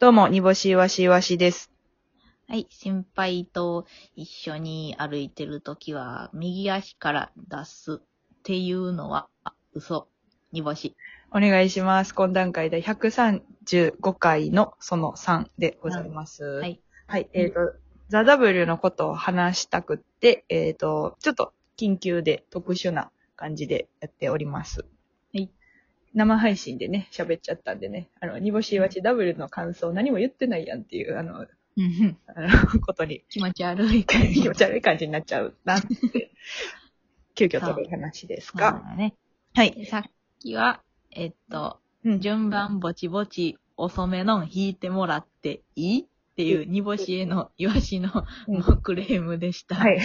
どうも、煮干しわしわしです。はい。先輩と一緒に歩いてるときは、右足から出すっていうのは、あ嘘。煮干し。お願いします。今段階で135回のその3でございます。は。はいい。はい。えっ、と、ザ・ W のことを話したくって、えっ、と、ちょっと緊急で特殊な感じでやっております。はい。生配信でね、喋っちゃったんでね、あの、煮干しわち W の感想何も言ってないやんっていう、あの、うんあのことに気持ち悪い感じ。気持ち悪い感じになっちゃうなって、急遽取る話ですそうが、だね。はい。でさっきは、えっと、うん順番ぼちぼち遅めの引いてもらっていいっていう煮干しへのイワシのうんクレームでした。はい。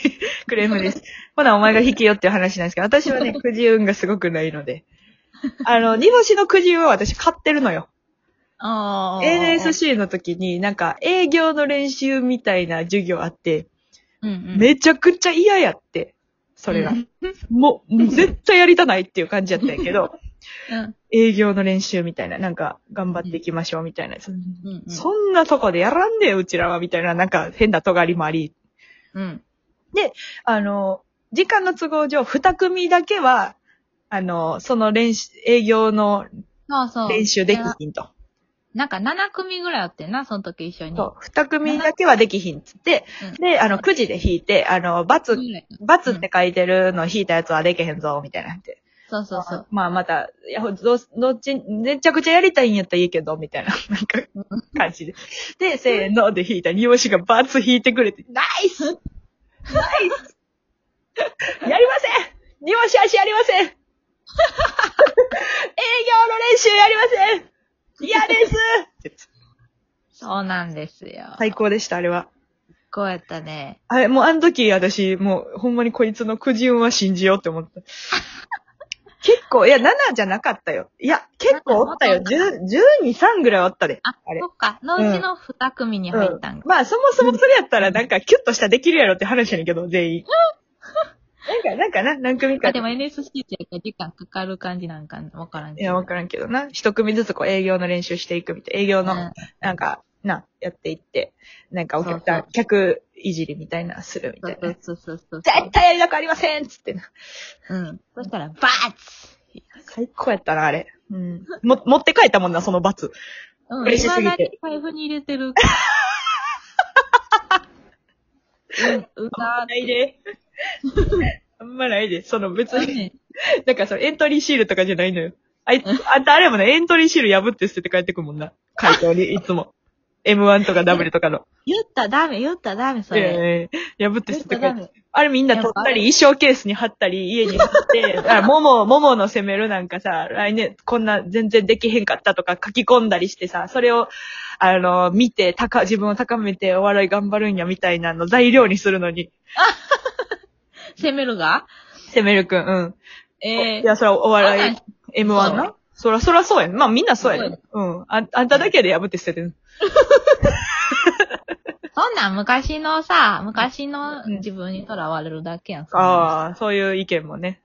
クレームです。ほな、お前が引きよっていう話なんですけど、私はね、くじ運がすごくないので。あの、煮干しのくじ運は私買ってるのよ。ああ。NSC の時になんか営業の練習みたいな授業あって、うんうん。めちゃくちゃ嫌やって、それが。うんもう、もう絶対やりたないっていう感じやったんやけど、うん営業の練習みたいな、なんか頑張っていきましょうみたいな。うんうん。そんなとこでやらんねえ、うちらは、みたいな、なんか変な尖りもあり、うん。あの、時間の都合上、二組だけは、あの、その練習、営業のそうそう。練習できひんと。なんか7組ぐらいあってんな、その時一緒に。そう、二組だけはできひんっつって、うんで、あの、くじで引いて、あの、バツ、バツって書いてるの引いたやつはできへんぞ、みたいなって。そうそうそう。まあ、また、いや、ど、どっち、めちゃくちゃやりたいんやったらいいけど、みたいな、なんか、感じで。で、せーので引いたら、煮干しがバツ引いてくれて、ナイスナイスやりません煮干し足やりません営業の練習やりません嫌ですそうなんですよ。最高でした、あれは。こうやったね。あれ、もうあの時私、もうほんまにこいつのくじ運は信じようって思った。結構、いや、7じゃなかったよ。いや、結構おったよ。10、12、3ぐらいおったで。あ、あれそっか。のうちの2組に入ったんか。まあ、そもそもそれやったら、なんか、キュッとしたらできるやろって話やねんけど、全員。なんか、なんかな、何組か。あでも NSC って時間かかる感じなんかわからんけど。いや、わからんけどな。一組ずつこう営業の練習していくみたいな。営業の、うんなんか、な、やっていって、なんかお客さん、そうそう客いじりみたいなのするみたいな。そうそうそうそう。絶対やりたくありませんっつってな。うん。そしたら、バーツ最高やったな、あれ。うん。も、持って帰ったもんな、その罰。うん。嬉しすぎて未だに財布に入れてる。うん、うざないで。あんまないで。その別に。なんかそのエントリーシールとかじゃないのよ。あいつ、あんたあれもね、エントリーシール破って捨てて帰ってくるもんな。回答に、いつも。M1 とか W とかの。言ったらダメ、言ったらダメ、それ。えー、破って捨てって言ったらダメ。あれみんな取ったり、衣装ケースに貼ったり、家に貼って、あ、もも、ももの攻めるなんかさ、来年こんな全然できへんかったとか書き込んだりしてさ、それを、あの、見て、高、自分を高めてお笑い頑張るんやみたいなの材料にするのに、攻めるが？攻めるくん、うん。えいや、それはお笑い、そう M1 なそら、そらそうやん。まあみんなそうやね。うん。ああんただけで破って捨ててる。そんなん昔のさ、昔のうん自分にとらわれるだけやん。ああ、そういう意見もね。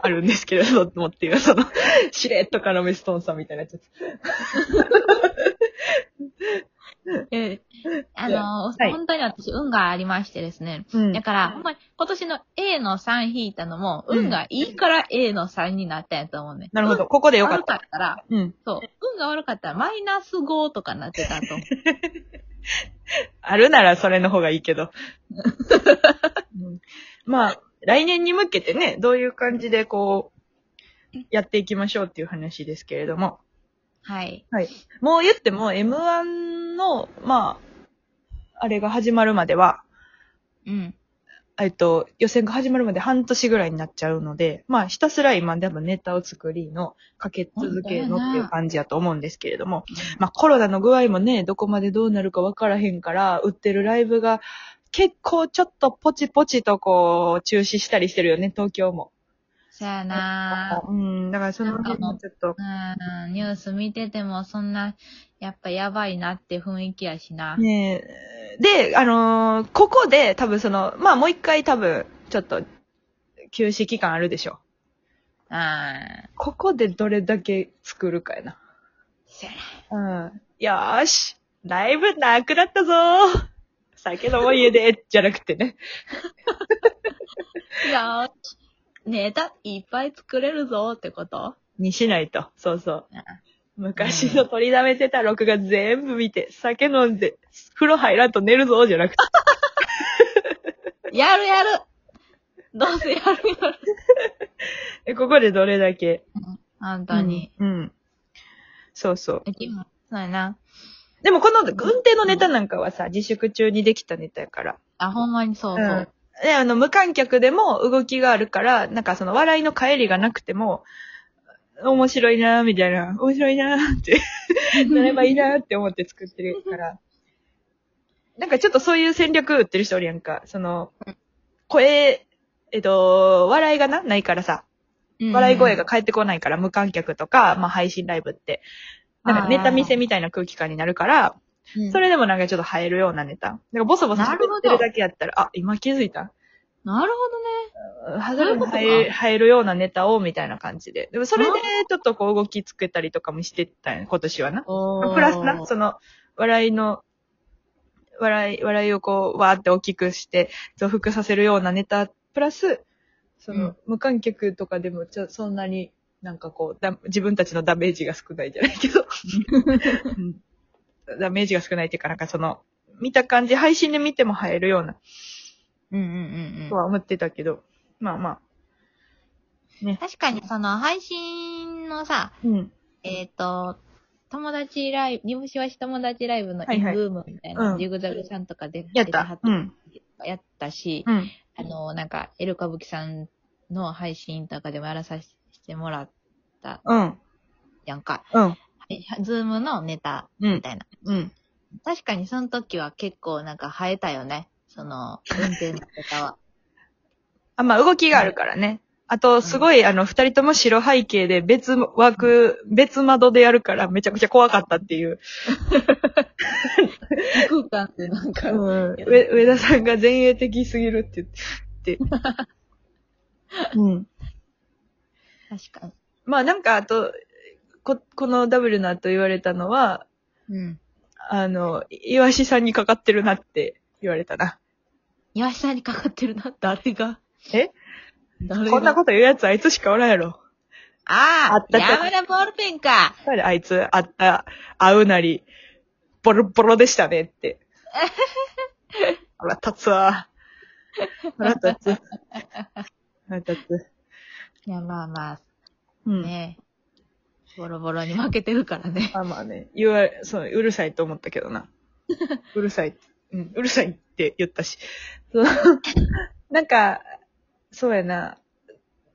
あるんですけれどもっていう、その、しれっとからメストーンさんみたいなやつ。えあの、はい本当に私運がありましてですね。うんだから、ほんまに今年の A の3引いたのも、うん運がいいから A の3になったんやと思うね。なるほど。ここでよかっ悪かた。ったら、うん。そう、運が悪かったらマイナス5とかなってたと。あるならそれの方がいいけど。う んまあ、来年に向けてね、どういう感じでこう、やっていきましょうっていう話ですけれども。はい。はい。もう言っても M1 の、まあ、あれが始まるまでは、うん。えっと、予選が始まるまで半年ぐらいになっちゃうので、まあ、ひたすら今でもネタを作りの、かけ続けるのっていう感じやと思うんですけれども、まあ、コロナの具合もね、どこまでどうなるかわからへんから、売ってるライブが結構ちょっとポチポチとこう、中止したりしてるよね、東京も。そやなぁ。うん、だからその辺もちょっと、うん、ニュース見ててもそんな、やっぱやばいなって雰囲気やしな。ねえ。で、あのーここで多分その、まあもう一回多分、ちょっと、休止期間あるでしょ。あここでどれだけ作るかやな。せやな。うん。よーし。ライブなくなったぞー。酒飲もう家で、じゃなくてね。いやー、ネタいっぱい作れるぞってこと？にしないと。そうそう。うん昔の取りだめてた録画全部見て、酒飲んで、風呂入らんと寝るぞ、じゃなくて。やるやるどうせやるやる。えここでどれだけ？本当に。うん。うん。そうそう。うちもそうやな。でもこの運転のネタなんかはさ、自粛中にできたネタやから。あ、ほんまにそうそう。うん。で、あの、無観客でも動きがあるから、なんかその笑いの帰りがなくても、面白いなーみたいな、面白いなーって、なればいいなーって思って作ってるから。なんかちょっとそういう戦略売ってる人おるやんか。その、声、えっと、笑いがな、ないからさ、笑い声が返ってこないから、無観客とか、まあ配信ライブって、なんかネタ見せみたいな空気感になるから、うん、それでもなんかちょっと入るようなネタ。なんかボソボソ喋ってるだけやったら、あ、今気づいた。なるハズレにそういう入るようなネタをみたいな感じで。でもそれでちょっとこう動き作ったりとかもしてたんや今年はな。ほどね。プラスな、その、笑いの、笑い、笑いをこう、わーって大きくして、増幅させるようなネタ、プラス、その、うん。無観客とかでもちょ、そんなになんかこうだ、自分たちのダメージが少ないじゃないけど、うんダメージが少ないっていうか、なんかその、見た感じ、配信で見ても入るような、うんうんうんうん。とは思ってたけど、まあまあ、確かにその配信のさ、うん。えっ、と、友達ライブ、煮干しいわし友達ライブのインブームみたいな、うんジグザグさんとかでやった。うん。やったし、うん。あの、なんか、エル歌舞伎さんの配信とかでもやらさせてもらったうん。やんか。うん。はい Zoom のネタうんみ。たいな。うん。確かにその時は結構なんか映えたよね。その、運転のネタは。あ、まあ動きがあるからね。あと、すごい、あの、二人とも白背景で別枠、別窓でやるからめちゃくちゃ怖かったっていう。空間ってなんか、うん。上上田さんが前衛的すぎるって言って。うん。確かに。まあなんか、あと、こ、このダブルなと言われたのは、うん。あの、イワシさんにかかってるなって言われたな。岩下さんにかかってるな。誰がえ？誰が？こんなこと言うやつあいつしかおらんやろ。あああった山田ボールペンか。あいつ、あった、会うなり、ボロボロでしたねって。腹立つわ。腹立つ。腹立つ。いや、まあまあ、ボロボロに負けてるからね。まあまあね、言われ、そう、うるさいと思ったけどな。うるさい。うん、うるさいって言ったし。そうなんか、そうやな。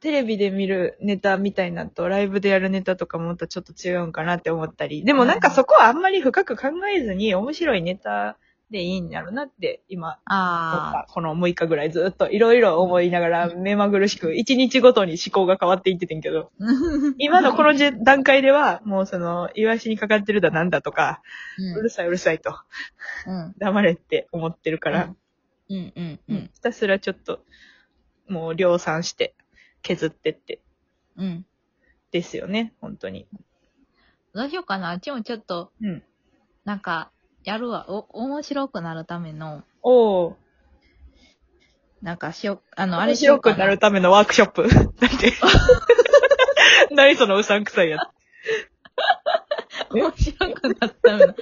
テレビで見るネタみたいなのと、ライブでやるネタとかもまたちょっと違うんかなって思ったり。でもなんかそこはあんまり深く考えずに面白いネタでいいんやろなって、今、あこの6日ぐらいずっといろいろ思いながら目まぐるしく、1日ごとに思考が変わっていっててんけど、あ。今のこのじ段階では、もうその、イワシにかかってるだなんだとか、ううるさいうるさいと、ん。黙れって思ってるから、うんうんううんん。ひたすらちょっと、もう量産して、削ってって、うん。ですよね、本当に。どうしようかな。あっちもちょっと、うん。なんか、やるわ。お、面白くなるための、おー。なんかしよ、あの、あ面れしようかな。白くなるためのワークショップ。なんで？何そのうさんくさいやつ。面白くなるための、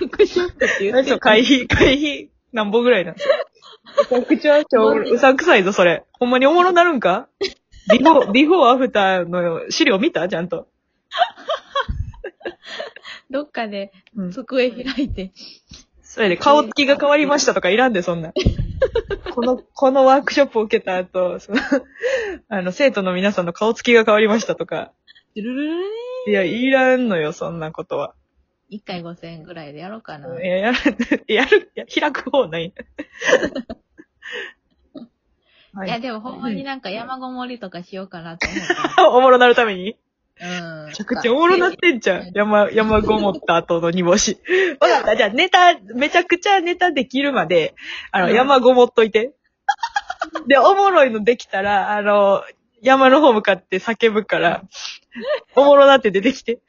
復習って言って何その会費、会費、何本ぐらいなん？ですかめちゃくちゃちょ、うさんくさいぞ、それ。ほんまにおもろなるんか？ビフォー、ビフォーアフターの資料見た？ちゃんと。どっかでうん。机開いて、それで顔つきが変わりましたとかいらんで、そんな。この、このワークショップを受けた後、その、あの、生徒の皆さんの顔つきが変わりましたとか。ルルルルルいや、いらんのよ、そんなことは。一回5000円ぐらいでやろうかな。いや、や る、やる、いや開く方ない。は いや、でもほんまになんか山ごもりとかしようかなと思った。おもろなるために？うん。めちゃくちゃおもろなってんじゃん。山、山ごもった後の煮干し。わかった。じゃあネタ、めちゃくちゃネタできるまで、あの、うん山ごもっといて。で、おもろいのできたら、あの、山の方向かって叫ぶから、おもろなって出てきて。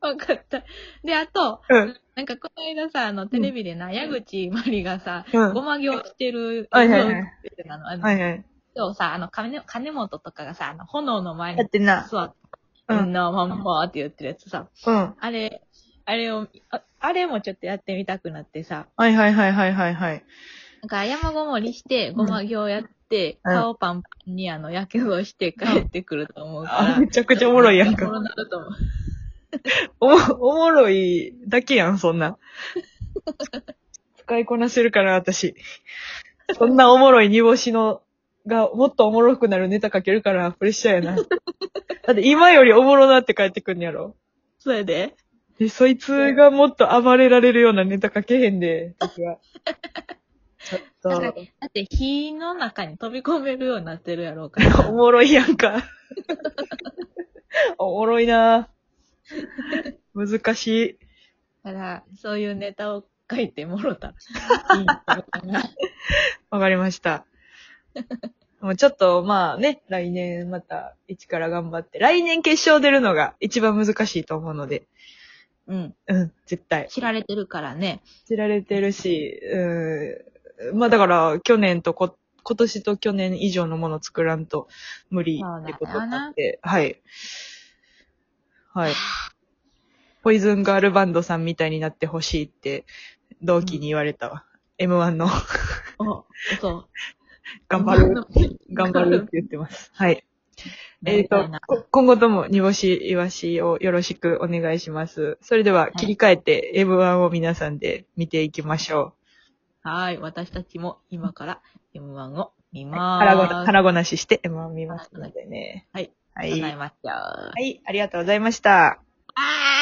わかった。で、あと、うん。なんかこの間さ、あの、テレビでな、矢口まりがさ、うん。ごま行してる、はいはいはいはいはい。今日さ、あの、金、金本とかがさ、あの、炎の前にやってんな。座って、うんみんなまんまって言ってるやつさ、うん。あれ、あれを、ああれもちょっとやってみたくなってさ、はいはいはいはいはいはい。なんか山ごもりして、ごま行やって、うん顔パンパンにあの、やけどして帰ってくると思うから。あ、めちゃくちゃおもろいやんか。おもろなると思う。おも、おもろいだけやん、そんな。使いこなせるから、私。そんなおもろい煮干しの、が、もっとおもろくなるネタかけるから、プレッシャーやな。だって今よりおもろなって帰ってくんやろ。それでで、そいつがもっと暴れられるようなネタかけへんで、私は。ちょっだと、って火の中に飛び込めるようになってるやろうから。おもろいやんか。おもろいな難しい。だから、そういうネタを書いてもろたらいいのかな。わかりました。もうちょっと、まあね、来年また一から頑張って、来年決勝出るのが一番難しいと思うので、うん。うん、絶対。知られてるからね。知られてるし、うん、まあだから、去年とこ、今年と去年以上のものを作らんと無理ってことになって、はい。はい。ポイズンガールバンドさんみたいになってほしいって、同期に言われたわ。M1 のお、そう。頑張る、頑張るって言ってます。はい。えっ、とみたいな、こ今後とも煮干し、イワシをよろしくお願いします。それでは切り替えて M1 を皆さんで見ていきましょはい。私たちも今から M1 を見う。ます。腹ごなしして M1 見ますのでね。はい。はい。ございました。はい、ありがとうございました。あー